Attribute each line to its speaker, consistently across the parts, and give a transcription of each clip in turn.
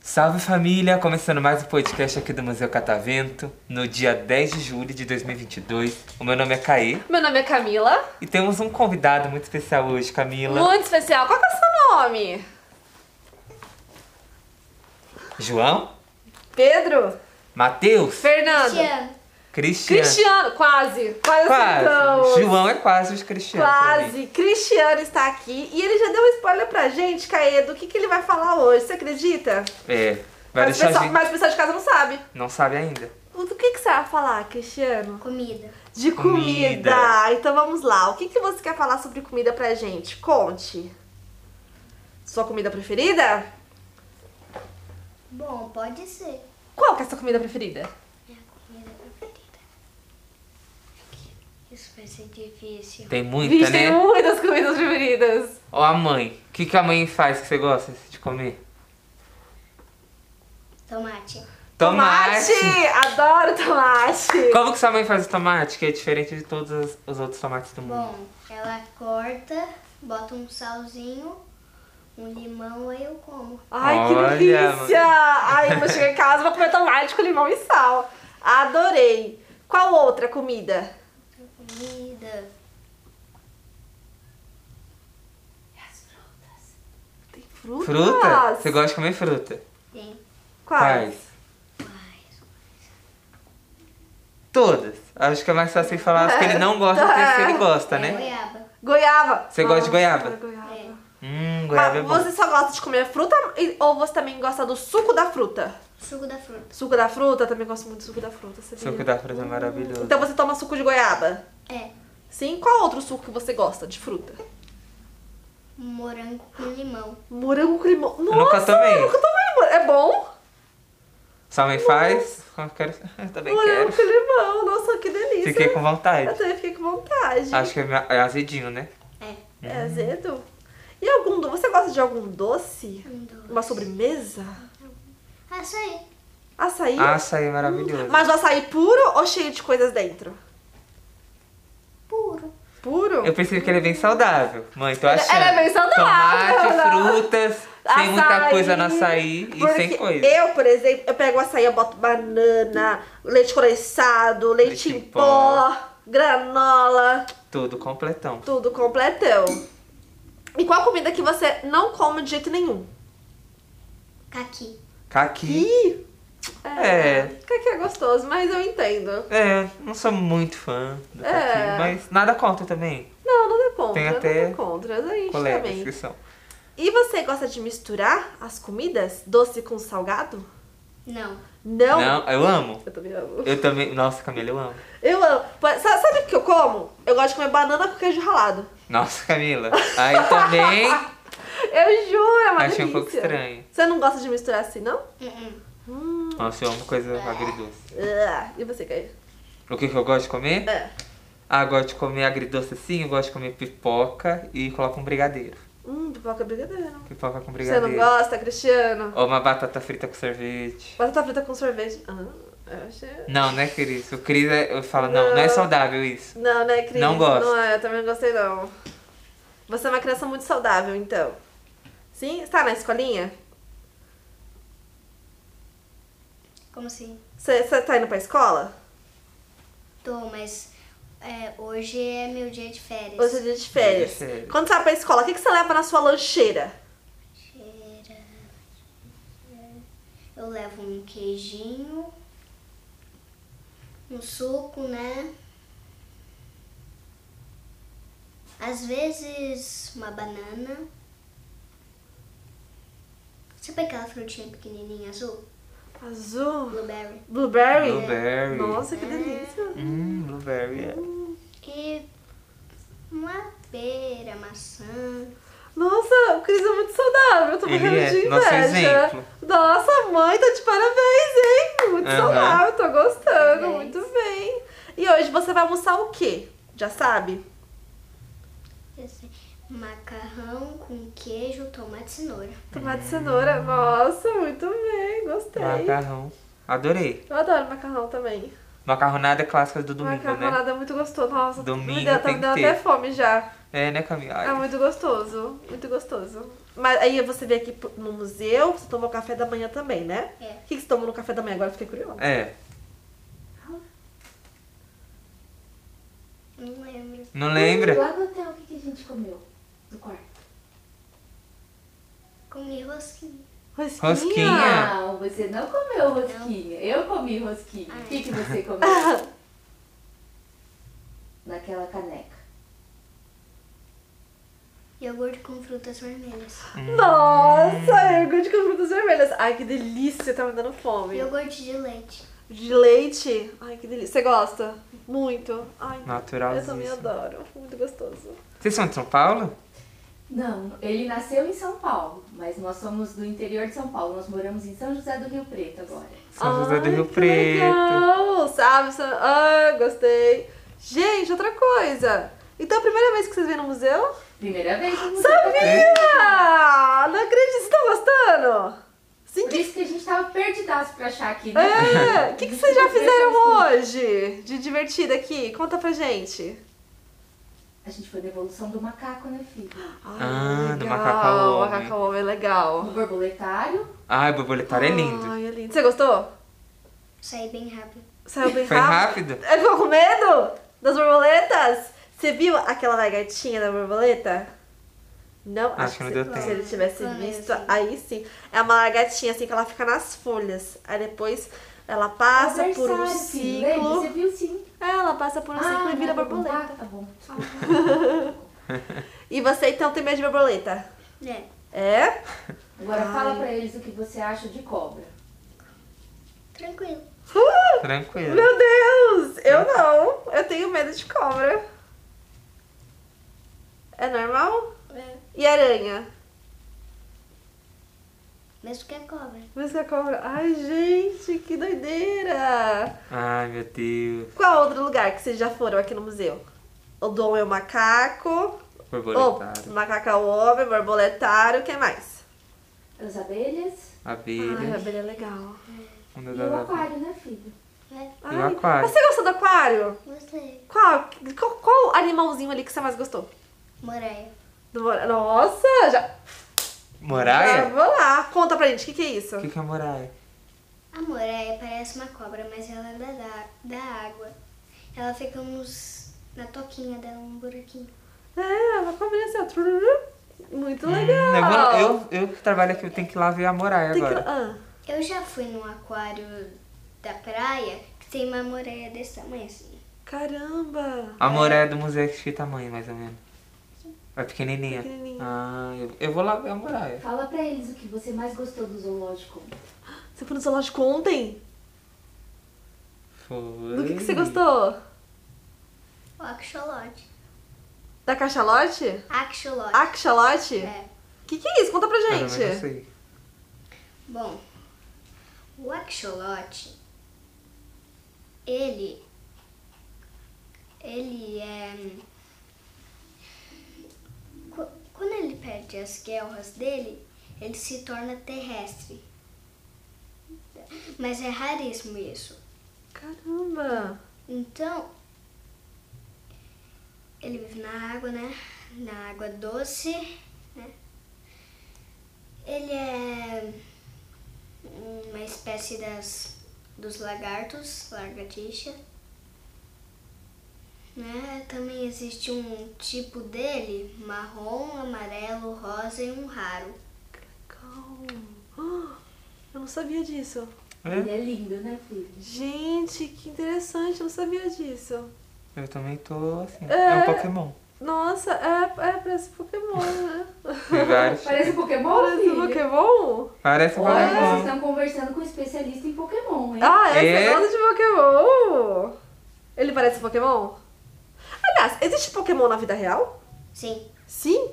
Speaker 1: Salve família! Começando mais um podcast aqui do Museu Catavento, no dia 10 de julho de 2022. O meu nome é Caê
Speaker 2: Meu nome é Camila.
Speaker 1: e temos um convidado muito especial hoje, Camila.
Speaker 2: Muito especial. Qual que é o seu nome?
Speaker 1: João?
Speaker 2: Pedro?
Speaker 1: Matheus?
Speaker 2: Fernando?
Speaker 1: Cristiano?
Speaker 2: Cristiano, quase. Quase,
Speaker 1: Quase. João é quase os Cristiano. pra mim.
Speaker 2: Quase. Cristiano está aqui e ele já deu um spoiler pra gente, Caê, do que, que ele vai falar hoje. Você acredita?
Speaker 1: É. Vai
Speaker 2: mas, o pessoal,
Speaker 1: gente...
Speaker 2: mas o pessoal de casa não sabe.
Speaker 1: Não sabe ainda.
Speaker 2: Do que, que você vai falar, Cristiano?
Speaker 3: Comida.
Speaker 2: De comida.
Speaker 1: Comida.
Speaker 2: Então vamos lá. O que, que você quer falar sobre comida pra gente? Conte. Sua comida preferida?
Speaker 3: Bom, pode ser.
Speaker 2: Qual que é a sua comida preferida?
Speaker 3: Minha comida preferida. Isso vai ser difícil.
Speaker 1: Tem muita,
Speaker 2: Vixe,
Speaker 1: né?
Speaker 2: tem muitas comidas preferidas.
Speaker 1: Ó a mãe. O que, que a mãe faz que você gosta de comer?
Speaker 3: Tomate.
Speaker 1: Tomate!
Speaker 2: Adoro tomate!
Speaker 1: Como que sua mãe faz o tomate? Que é diferente de todos os- os outros tomates do mundo.
Speaker 3: Bom, ela corta, bota um salzinho, um limão, aí eu como.
Speaker 2: Ai, que
Speaker 1: Olha,
Speaker 2: delícia! Ai, eu vou chegar em casa e vou comer tomate com limão e sal. Adorei. Qual outra comida?
Speaker 3: Comida.
Speaker 2: Tem frutas?
Speaker 1: Fruta? Você gosta de comer fruta?
Speaker 3: Tem
Speaker 2: Quais?
Speaker 3: mais.
Speaker 1: Todas. Acho que é mais fácil falar as que ele não gosta do que as que ele gosta,
Speaker 3: É
Speaker 1: né?
Speaker 3: goiaba.
Speaker 2: Goiaba.
Speaker 1: Você gosta de
Speaker 2: Nossa,
Speaker 1: goiaba?
Speaker 2: goiaba.
Speaker 1: Hum, goiaba é
Speaker 2: Mas
Speaker 1: bom.
Speaker 2: você só gosta de comer fruta e- ou você também gosta do suco da fruta?
Speaker 3: Suco da fruta.
Speaker 2: Suco da fruta? Também gosto muito do suco da fruta, sabia?
Speaker 1: Suco da fruta é maravilhoso.
Speaker 2: Então você toma suco de goiaba?
Speaker 3: É.
Speaker 2: Sim? Qual outro suco que você gosta de fruta?
Speaker 3: Morango com limão.
Speaker 2: Morango com limão. Nossa,
Speaker 1: nunca tomei.
Speaker 2: eu nunca tomei. É bom?
Speaker 1: Sua mãe faz? Eu, quero... eu também
Speaker 2: Morango
Speaker 1: quero.
Speaker 2: com limão. Nossa, que delícia.
Speaker 1: Fiquei com
Speaker 2: Eu
Speaker 1: vontade.
Speaker 2: também fiquei com vontade.
Speaker 1: Acho que é me- é azedinho, né?
Speaker 3: É.
Speaker 2: É azedo. Você gosta de algum doce?
Speaker 3: Um doce.
Speaker 2: Uma sobremesa?
Speaker 3: Açaí.
Speaker 2: Açaí?
Speaker 1: Açaí é maravilhoso.
Speaker 2: Mas o açaí puro ou cheio de coisas dentro?
Speaker 3: Puro.
Speaker 2: Puro?
Speaker 1: Eu pensei que ele é bem saudável. Mãe, tô achando.
Speaker 2: ele é bem saudável,
Speaker 1: Tomate, frutas, sem muita
Speaker 2: Açaí.
Speaker 1: coisa no açaí e sem coisa.
Speaker 2: Eu, por exemplo, eu pego açaí, eu boto banana, leite condensado, leite,
Speaker 1: Leite
Speaker 2: em
Speaker 1: em
Speaker 2: pó, granola,
Speaker 1: Tudo completão.
Speaker 2: tudo completão. E qual comida que você não come de jeito nenhum?
Speaker 3: Caqui.
Speaker 1: Caqui.
Speaker 2: Ih!
Speaker 1: É.
Speaker 2: Caqui é gostoso, mas eu entendo.
Speaker 1: É, não sou muito fã do
Speaker 2: É.
Speaker 1: caqui, mas nada contra também.
Speaker 2: Não, nada contra.
Speaker 1: Tem até
Speaker 2: nada contra. A gente
Speaker 1: Colegas
Speaker 2: também.
Speaker 1: que são.
Speaker 2: E você gosta de misturar as comidas? Doce com salgado?
Speaker 3: Não.
Speaker 2: Não?
Speaker 1: Não, eu amo.
Speaker 2: Eu também amo.
Speaker 1: Eu também. Nossa, Camila, eu amo.
Speaker 2: Eu amo. Sabe, sabe o que eu como? Eu gosto de comer banana com queijo ralado.
Speaker 1: Nossa, Camila. Aí também
Speaker 2: Eu juro, é uma
Speaker 1: achei um pouco
Speaker 2: delícia.
Speaker 1: estranho.
Speaker 2: Você não gosta de misturar assim, não?
Speaker 3: Uh-uh.
Speaker 1: Nossa, eu amo coisa agridoce.
Speaker 2: Ah, E você, Caio?
Speaker 1: O que, que eu gosto de comer?
Speaker 2: É.
Speaker 1: Ah, eu gosto de comer agridoce assim, eu gosto de comer pipoca e coloco um brigadeiro.
Speaker 2: Hum, pipoca brigadeiro.
Speaker 1: Pipoca com
Speaker 2: Você
Speaker 1: brigadeiro.
Speaker 2: não gosta, Cristiano?
Speaker 1: Ou uma batata frita com sorvete.
Speaker 2: Batata frita com sorvete. Ah, eu achei...
Speaker 1: Não, né, Cris? O Cris, é- eu falo, não, não é
Speaker 2: Não.
Speaker 1: saudável isso.
Speaker 2: Não, né, Cris?
Speaker 1: Não gosto.
Speaker 2: Não é, eu também não gostei, não. Você é uma criança muito saudável, então. Sim? Você tá na escolinha?
Speaker 3: Como assim?
Speaker 2: Você, você tá indo pra escola?
Speaker 3: Tô, mas é, hoje é meu dia de férias.
Speaker 2: Hoje é dia de férias.
Speaker 1: Dia de férias.
Speaker 2: Quando você vai pra escola, o que, que você leva na sua lancheira?
Speaker 3: Cheira. Eu levo um queijinho, um suco, né? Às vezes uma banana. Sabe aquela frutinha pequenininha azul?
Speaker 2: Azul.
Speaker 3: Blueberry.
Speaker 2: Blueberry?
Speaker 1: Blueberry.
Speaker 2: Nossa, que delícia.
Speaker 1: Hum, blueberry. é.
Speaker 3: E uma pera, maçã.
Speaker 2: Nossa, o Cris é muito saudável. Eu tô morrendo
Speaker 1: é,
Speaker 2: de
Speaker 1: nosso
Speaker 2: inveja.
Speaker 1: exemplo.
Speaker 2: Nossa, mãe, tá de parabéns, hein? Muito
Speaker 1: Aham.
Speaker 2: saudável, tô gostando.
Speaker 3: Parabéns.
Speaker 2: Muito bem. E hoje você vai almoçar o quê? Já sabe?
Speaker 3: Esse macarrão com queijo, tomate e cenoura.
Speaker 2: Tomate e cenoura. Nossa, muito bem, gostei.
Speaker 1: Macarrão. Adorei.
Speaker 2: Eu adoro macarrão também.
Speaker 1: Macarronada clássica do domingo, né?
Speaker 2: Macarronada é muito gostoso. Nossa,
Speaker 1: Domingo
Speaker 2: me deu, tá
Speaker 1: tem
Speaker 2: me dando até fome já.
Speaker 1: É, né, Camila? Ai,
Speaker 2: É muito gostoso, muito gostoso. Mas aí você veio aqui no museu, você tomou café da manhã também, né?
Speaker 3: É.
Speaker 2: O que, que você tomou no café da manhã? Agora eu fiquei curiosa.
Speaker 1: É,
Speaker 3: Não lembro.
Speaker 1: não lembra?
Speaker 4: Lá no hotel, o que, que a gente comeu? No quarto.
Speaker 3: Comi rosquinha.
Speaker 2: Rosquinha?
Speaker 1: Rosquinha.
Speaker 4: Não, você não comeu rosquinha. Eu comi rosquinha. O que, que você comeu? Naquela caneca.
Speaker 3: Iogurte com frutas vermelhas.
Speaker 2: Nossa, iogurte com frutas vermelhas. Ai, que delícia, tá me dando fome.
Speaker 3: Iogurte de leite.
Speaker 2: De leite. Ai, que delícia. Você gosta? Muito. Ai,
Speaker 1: Naturalzinho.
Speaker 2: eu também adoro. Muito gostoso.
Speaker 1: Vocês são de São Paulo?
Speaker 4: Não, ele nasceu em São Paulo, mas nós somos do interior de São Paulo. Nós moramos em São José do Rio Preto agora.
Speaker 1: São José do
Speaker 2: Ai,
Speaker 1: Rio
Speaker 2: que
Speaker 1: Preto.
Speaker 2: Legal, sabe? Sa- Ah, gostei. Gente, outra coisa. Então, a primeira vez que vocês vêm no museu?
Speaker 4: Primeira vez no museu.
Speaker 2: Sabia! Não acredito, vocês estão gostando? Sim,
Speaker 4: Por
Speaker 2: que...
Speaker 4: isso que a gente tava perdidaço pra achar aqui, né?
Speaker 2: É, o que, que vocês já fizeram
Speaker 4: fez
Speaker 2: hoje de divertido aqui? Conta pra gente.
Speaker 4: A gente foi na evolução do macaco, né, filho?
Speaker 1: Ah, do
Speaker 2: legal.
Speaker 1: macaco ao homem.
Speaker 2: Macaco ao homem é legal.
Speaker 4: O borboletário.
Speaker 1: Ai, o borboletário é lindo.
Speaker 2: Ai, é lindo. Você gostou?
Speaker 3: Saí bem rápido.
Speaker 2: Saiu bem
Speaker 1: Foi
Speaker 2: rápido?
Speaker 1: rápido?
Speaker 2: Ele ficou com medo das borboletas? Você viu aquela lagartinha da borboleta? Não,
Speaker 1: Acho que não
Speaker 2: se,
Speaker 1: deu
Speaker 2: se
Speaker 1: tempo.
Speaker 2: ele tivesse visto,
Speaker 3: assim.
Speaker 2: aí sim. É uma lagartinha assim que ela fica nas folhas. Aí depois ela passa por um.
Speaker 4: Lembra? Você
Speaker 2: ciclo.
Speaker 4: viu sim.
Speaker 2: É, ela passa por um ciclo e vira
Speaker 4: vai contar?
Speaker 2: borboleta.
Speaker 4: Tá bom.
Speaker 2: E você então tem medo de borboleta?
Speaker 3: É.
Speaker 2: É?
Speaker 4: Agora
Speaker 2: Ai.
Speaker 4: fala pra eles o que você acha de cobra.
Speaker 3: Tranquilo.
Speaker 2: Uh,
Speaker 1: Tranquilo.
Speaker 2: meu Deus! Eu não. Eu tenho medo de cobra. É normal?
Speaker 3: É.
Speaker 2: E aranha?
Speaker 3: Mesmo que a cobra.
Speaker 2: Mas que a cobra. Ai, gente, que doideira!
Speaker 1: Ai, meu Deus.
Speaker 2: Qual outro lugar que vocês já foram aqui no museu? O do homem é o macaco.
Speaker 1: Borboletário.
Speaker 2: O macaco é o homem, borboletário, o que mais?
Speaker 4: As abelhas
Speaker 2: Ai, a
Speaker 1: Abelha.
Speaker 2: é legal.
Speaker 1: Mundo
Speaker 4: e o
Speaker 1: abelhas.
Speaker 4: aquário, né, filho?
Speaker 3: É.
Speaker 1: E o aquário?
Speaker 2: Mas você gostou do aquário?
Speaker 3: Gostei.
Speaker 2: Qual, qual, qual animalzinho ali que você mais gostou?
Speaker 3: Moreia.
Speaker 2: Do Nossa, já.
Speaker 1: Moraia?
Speaker 2: vou lá. Conta pra gente, o que, que é isso?
Speaker 1: O que, que é moraia?
Speaker 3: A moreia parece uma cobra, mas ela é da, da, da água. Ela fica nos, na toquinha dela, um buraquinho.
Speaker 2: É, uma cobrinha assim, ó. Trururu. Muito
Speaker 1: Hum,
Speaker 2: legal.
Speaker 1: eu, vou- eu, eu que trabalho aqui, eu tenho que ir lá ver a moraia
Speaker 2: Tem que-
Speaker 1: agora.
Speaker 2: ah,
Speaker 3: Eu já fui num aquário da praia que tem uma moreia desse tamanho assim.
Speaker 2: caramba.
Speaker 1: A moraia do museu é que que tamanho, mais ou menos? É pequenininha?
Speaker 2: Pequenininha.
Speaker 1: Ah, eu, eu vou lá ver a moraia.
Speaker 4: Fala pra eles o que você mais gostou do zoológico.
Speaker 2: Você foi no zoológico ontem?
Speaker 1: Foi.
Speaker 2: Do que, que você gostou?
Speaker 3: O axolote.
Speaker 2: Da cachalote?
Speaker 3: Axolote.
Speaker 2: Axolote?
Speaker 3: É.
Speaker 2: O que, que é isso? Conta pra
Speaker 1: mas eu
Speaker 2: gente.
Speaker 1: sei.
Speaker 3: Bom, o axolote, ele, ele é, perde as guelras dele, ele se torna terrestre. Mas é raríssimo isso.
Speaker 2: Caramba.
Speaker 3: Então, ele vive na água, né? Na água doce, né? Ele é uma espécie das, dos lagartos, lagartixa. Né? Também existe um tipo dele, marrom, amarelo, rosa e um raro.
Speaker 2: Legal. Ah, Eu não sabia disso.
Speaker 1: É?
Speaker 4: Ele é lindo, né, filho?
Speaker 2: Gente, que interessante. Eu não sabia disso.
Speaker 1: Eu também tô assim.
Speaker 2: É.
Speaker 1: É, um Pokémon.
Speaker 2: Nossa, é, é parece Pokémon, né?
Speaker 4: Parece um Pokémon,
Speaker 2: Parece
Speaker 4: filho?
Speaker 2: Pokémon?
Speaker 1: Parece um
Speaker 4: Olha, vocês
Speaker 1: Pokémon.
Speaker 4: estão conversando com um especialista em Pokémon, hein?
Speaker 2: Ah, é?
Speaker 1: É?
Speaker 2: Você gosta de Pokémon? Ele parece Pokémon? Aliás, existe Pokémon na vida real?
Speaker 3: Sim,
Speaker 2: Sim?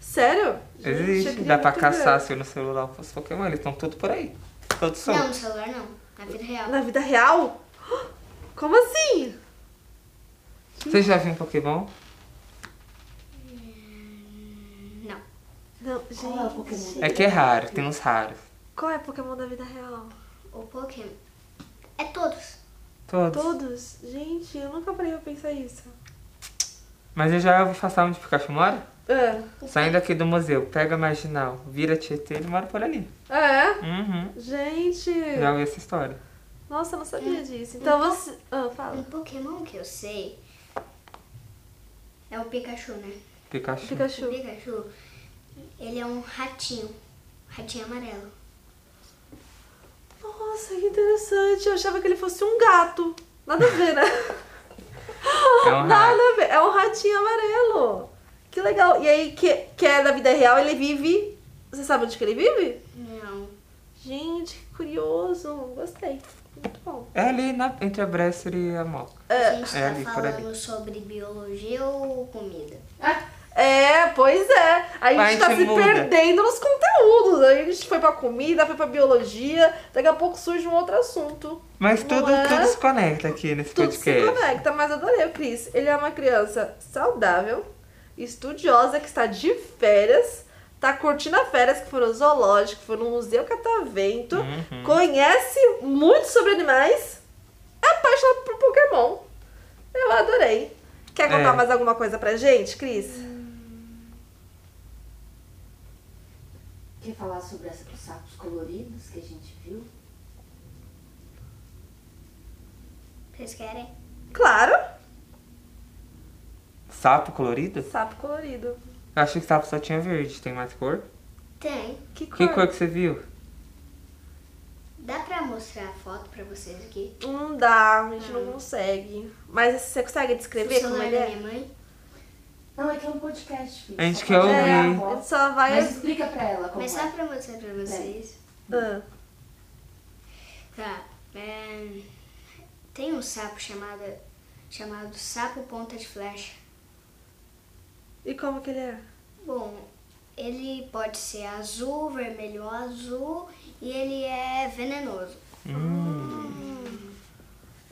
Speaker 2: Sério? Gente,
Speaker 1: Existe.
Speaker 2: queria
Speaker 1: Dá pra caçar
Speaker 2: ver.
Speaker 1: se no celular fosse Pokémon. Eles estão todos por aí. Todos
Speaker 3: não no celular não, na vida real.
Speaker 2: Na vida real? Como assim?
Speaker 1: Você já viu um Pokémon?
Speaker 3: Não,
Speaker 2: Não,
Speaker 4: Qual é o
Speaker 2: gente.
Speaker 4: Pokémon?
Speaker 1: É que é raro, tem uns raros.
Speaker 2: Qual é Pokémon da vida real?
Speaker 3: o Pokémon é todos.
Speaker 1: Todos.
Speaker 2: Todos? Gente, eu nunca parei pra pensar isso.
Speaker 1: Mas eu já ouvi falar onde o Pikachu mora?
Speaker 2: É.
Speaker 1: Saindo aqui do museu, pega a marginal, vira Tietê, ele mora por ali.
Speaker 2: É?
Speaker 1: Uhum.
Speaker 2: Gente.
Speaker 1: Já ouvi essa história.
Speaker 2: Nossa, eu não sabia disso. Então você. Ah, fala.
Speaker 3: Um Pokémon que eu sei é o Pikachu, né?
Speaker 1: Pikachu.
Speaker 3: O
Speaker 2: Pikachu.
Speaker 3: Pikachu, ele é um ratinho. Ratinho amarelo.
Speaker 2: Nossa, que interessante. Eu achava que ele fosse um gato. Nada a ver, né?
Speaker 1: É um
Speaker 2: Nada
Speaker 1: rato.
Speaker 2: a ver. É um ratinho amarelo. Que legal. E aí, que, que é da vida real, ele vive. Você sabe onde que ele vive?
Speaker 3: Não.
Speaker 2: Gente, que curioso. Gostei. Muito bom.
Speaker 1: É ali na, entre a Bresser e a Moca.
Speaker 3: A gente
Speaker 1: é
Speaker 3: tá
Speaker 1: ali,
Speaker 3: falando sobre biologia ou comida?
Speaker 2: É, pois é. A gente
Speaker 1: A gente
Speaker 2: tá se
Speaker 1: muda.
Speaker 2: perdendo nos conteúdos. Aí a gente foi pra comida, foi pra biologia. Daqui a pouco surge um outro assunto.
Speaker 1: Mas tudo,
Speaker 2: é?
Speaker 1: tudo se conecta aqui nesse
Speaker 2: Tudo se
Speaker 1: podcast.
Speaker 2: conecta, mas adorei o Cris. Ele é uma criança saudável, estudiosa, que está de férias, tá curtindo a férias, que foi no zoológico, foi no Museu Catavento,
Speaker 1: Uhum.
Speaker 2: conhece muito sobre animais, é apaixonado por Pokémon. Eu adorei. Quer contar
Speaker 1: É.
Speaker 2: mais alguma coisa pra gente, Cris?
Speaker 4: Quer falar sobre essa- os sapos coloridos que a gente viu?
Speaker 3: Vocês querem?
Speaker 2: Claro!
Speaker 1: Sapo colorido?
Speaker 2: Sapo colorido.
Speaker 1: Eu achei que sapo só tinha verde. Tem mais cor?
Speaker 3: Tem.
Speaker 2: Que cor?
Speaker 1: Que cor que você viu?
Speaker 3: Dá pra mostrar a foto pra vocês aqui?
Speaker 2: Não dá, a gente não consegue. Mas você consegue descrever como ele
Speaker 3: da
Speaker 2: é?
Speaker 3: minha mãe?
Speaker 4: Não, é que é um podcast, filho.
Speaker 1: A gente
Speaker 4: Só
Speaker 1: quer ouvir.
Speaker 2: Ele só vai.
Speaker 4: Mas explica pra ela como
Speaker 3: Mas
Speaker 4: é.
Speaker 3: só pra mostrar pra vocês.
Speaker 2: Ah.
Speaker 3: Tá. é, Tem um sapo chamado, chamado sapo ponta de flecha.
Speaker 2: E como que ele é?
Speaker 3: Bom, ele pode ser azul, vermelho ou azul e ele é venenoso.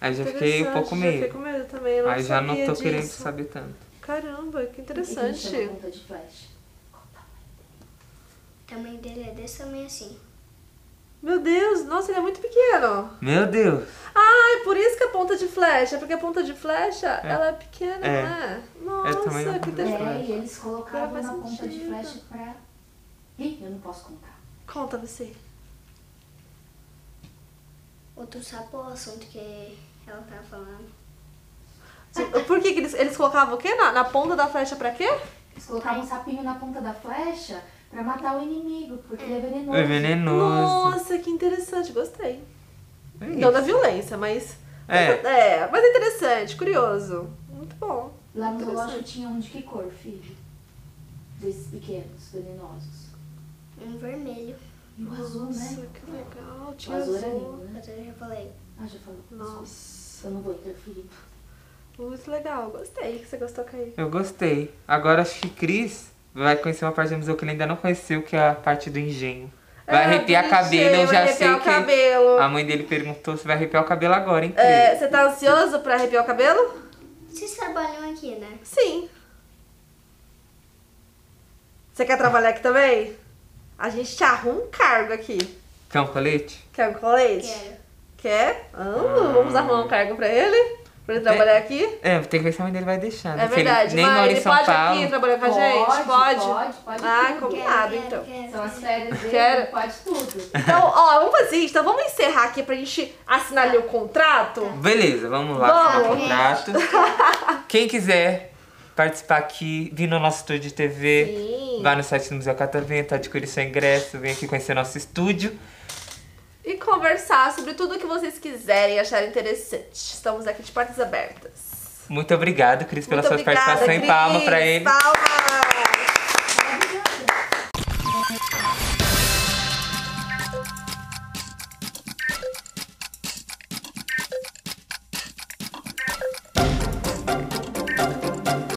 Speaker 1: Aí já fiquei um pouco
Speaker 2: Interessante, Já fiquei
Speaker 1: meio.
Speaker 2: com medo também, eu não
Speaker 1: Aí já não tô
Speaker 2: disso.
Speaker 1: querendo saber tanto.
Speaker 2: Caramba, que interessante.
Speaker 4: ponta de flecha?
Speaker 3: O tamanho dele é desse tamanho assim.
Speaker 2: Meu Deus, nossa, ele é muito pequeno.
Speaker 1: Meu Deus!
Speaker 2: Ah, é por isso que é ponta de flecha, porque a ponta de flecha, ela é pequena,
Speaker 1: É.
Speaker 2: não é? Nossa,
Speaker 1: da
Speaker 2: que interessante.
Speaker 4: É, e eles colocavam
Speaker 2: faz
Speaker 4: na ponta de flecha pra... Ih, eu não posso contar.
Speaker 2: Conta você.
Speaker 3: Outro sapo é o assunto que ela tava falando.
Speaker 2: Por que, que eles, eles colocavam o quê? Na, na ponta da flecha pra quê?
Speaker 4: Eles colocavam um sapinho na ponta da flecha pra matar o inimigo, porque ele é venenoso.
Speaker 1: É venenoso.
Speaker 2: Nossa, que interessante, gostei.
Speaker 1: É
Speaker 2: Não da violência, mas.
Speaker 1: É.
Speaker 2: É, mas é interessante, curioso. Muito bom.
Speaker 4: Lá no zoológico tinha um de que cor, filho? Desses pequenos, venenosos.
Speaker 3: Um vermelho.
Speaker 4: E o azul,
Speaker 2: Nossa,
Speaker 4: né?
Speaker 2: que legal.
Speaker 4: O
Speaker 2: Tinha
Speaker 4: azul era
Speaker 2: azul.
Speaker 4: lindo, né?
Speaker 3: Mas eu já falei.
Speaker 4: Ah, já falou.
Speaker 2: Nossa,
Speaker 4: Eu não vou interferir.
Speaker 2: Muito legal. Gostei que você gostou, Caí.
Speaker 1: Eu gostei. Agora acho que Cris vai conhecer uma parte do museu que ele ainda não conheceu, que é a parte do engenho. Vai arrepiar cabelo, eu já sei
Speaker 2: arrepiar o
Speaker 1: que.
Speaker 2: cabelo.
Speaker 1: A mãe dele perguntou se vai arrepiar o cabelo agora, hein, Cris?
Speaker 2: É, você tá ansioso pra arrepiar o cabelo?
Speaker 3: Vocês trabalham aqui, né?
Speaker 2: Sim. Você quer trabalhar aqui também? A gente te arruma um cargo aqui.
Speaker 1: Quer um colete?
Speaker 2: Quer um colete?
Speaker 3: Quero.
Speaker 2: Quer? Ah, vamos arrumar um cargo pra ele? Pra ele trabalhar aqui?
Speaker 1: É, tem que ver se a mãe dele vai deixar. né?
Speaker 2: É
Speaker 1: Se ele
Speaker 2: verdade,
Speaker 1: nem
Speaker 2: mas
Speaker 1: mora em
Speaker 2: ele
Speaker 1: São
Speaker 2: pode
Speaker 1: Paulo.
Speaker 2: aqui trabalhar com a gente?
Speaker 4: Pode,
Speaker 2: Pode?
Speaker 4: pode, pode
Speaker 2: Ah,
Speaker 4: tudo.
Speaker 2: combinado,
Speaker 3: Quero,
Speaker 2: então.
Speaker 3: quero,
Speaker 4: São as férias dele,
Speaker 2: Quero.
Speaker 4: pode tudo.
Speaker 2: Então, ó, vamos fazer isso. Então vamos encerrar aqui pra gente assinar ali o contrato.
Speaker 1: Beleza, vamos lá assinar o
Speaker 2: Vamos.
Speaker 1: contrato. Quem quiser participar aqui, vir no nosso estúdio de TV,
Speaker 2: Sim.
Speaker 1: vá no site do Museu Catavento, adquirir seu ingresso, vem aqui conhecer nosso estúdio.
Speaker 2: E conversar sobre tudo que vocês quiserem e acharem interessante. Estamos aqui de portas abertas.
Speaker 1: Muito obrigado, Cris, pela
Speaker 2: Muito
Speaker 1: sua
Speaker 2: obrigada,
Speaker 1: participação. E
Speaker 2: Cris.
Speaker 1: palma pra ele.
Speaker 2: Palma.